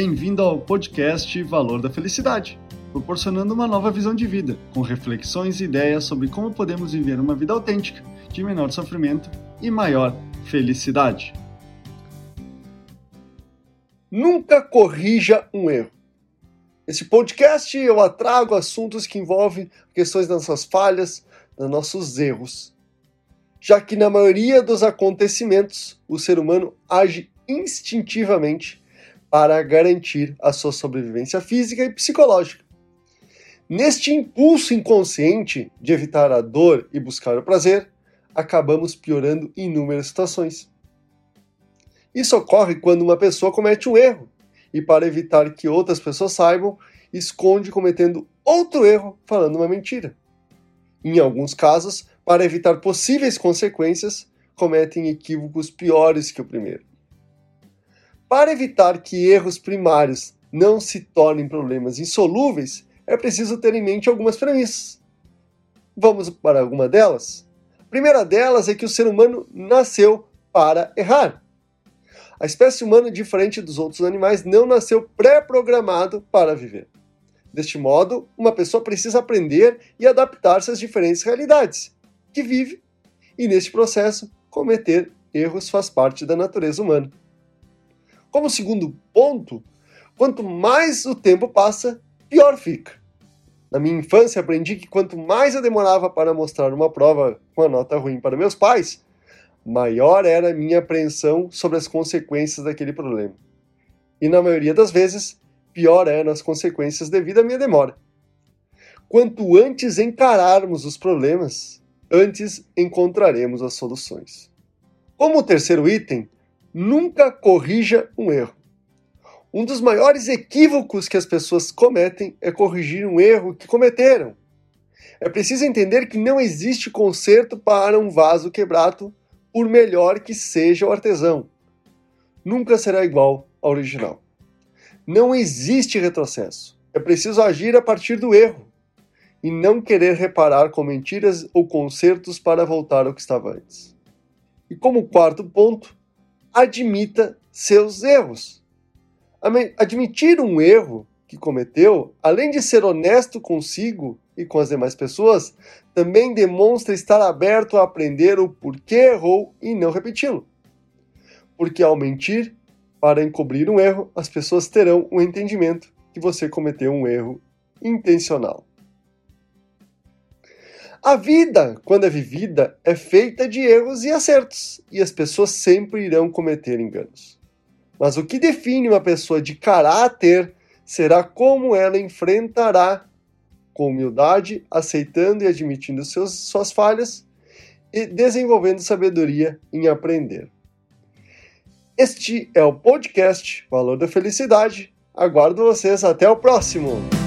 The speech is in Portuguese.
Bem-vindo ao podcast Valor da Felicidade, proporcionando uma nova visão de vida, com reflexões e ideias sobre como podemos viver uma vida autêntica, de menor sofrimento e maior felicidade. Nunca corrija um erro. Esse podcast eu atrago assuntos que envolvem questões das nossas falhas, dos nossos erros. Já que na maioria dos acontecimentos o ser humano age instintivamente para garantir a sua sobrevivência física e psicológica. Neste impulso inconsciente de evitar a dor e buscar o prazer, acabamos piorando inúmeras situações. Isso ocorre quando uma pessoa comete um erro e, para evitar que outras pessoas saibam, esconde cometendo outro erro falando uma mentira. Em alguns casos, para evitar possíveis consequências, cometem equívocos piores que o primeiro. Para evitar que erros primários não se tornem problemas insolúveis, é preciso ter em mente algumas premissas. Vamos para alguma delas? A primeira delas é que o ser humano nasceu para errar. A espécie humana, diferente dos outros animais, não nasceu pré-programado para viver. Deste modo, uma pessoa precisa aprender e adaptar-se às diferentes realidades que vive, e neste processo, cometer erros faz parte da natureza humana. Como segundo ponto, quanto mais o tempo passa, pior fica. Na minha infância, aprendi que quanto mais eu demorava para mostrar uma prova com a nota ruim para meus pais, maior era a minha apreensão sobre as consequências daquele problema. E na maioria das vezes, pior eram as consequências devido à minha demora. Quanto antes encararmos os problemas, antes encontraremos as soluções. Como terceiro item, nunca corrija um erro. Um dos maiores equívocos que as pessoas cometem é corrigir um erro que cometeram. É preciso entender que não existe conserto para um vaso quebrado, por melhor que seja o artesão. Nunca será igual ao original. Não existe retrocesso. É preciso agir a partir do erro e não querer reparar com mentiras ou consertos para voltar ao que estava antes. E como quarto ponto, admita seus erros. Admitir um erro que cometeu, além de ser honesto consigo e com as demais pessoas, também demonstra estar aberto a aprender o porquê errou e não repeti-lo. Porque ao mentir, para encobrir um erro, as pessoas terão o um entendimento que você cometeu um erro intencional. A vida, quando é vivida, é feita de erros e acertos, e as pessoas sempre irão cometer enganos. Mas o que define uma pessoa de caráter será como ela enfrentará com humildade, aceitando e admitindo seus, suas falhas e desenvolvendo sabedoria em aprender. Este é o podcast Valor da Felicidade. Aguardo vocês até o próximo!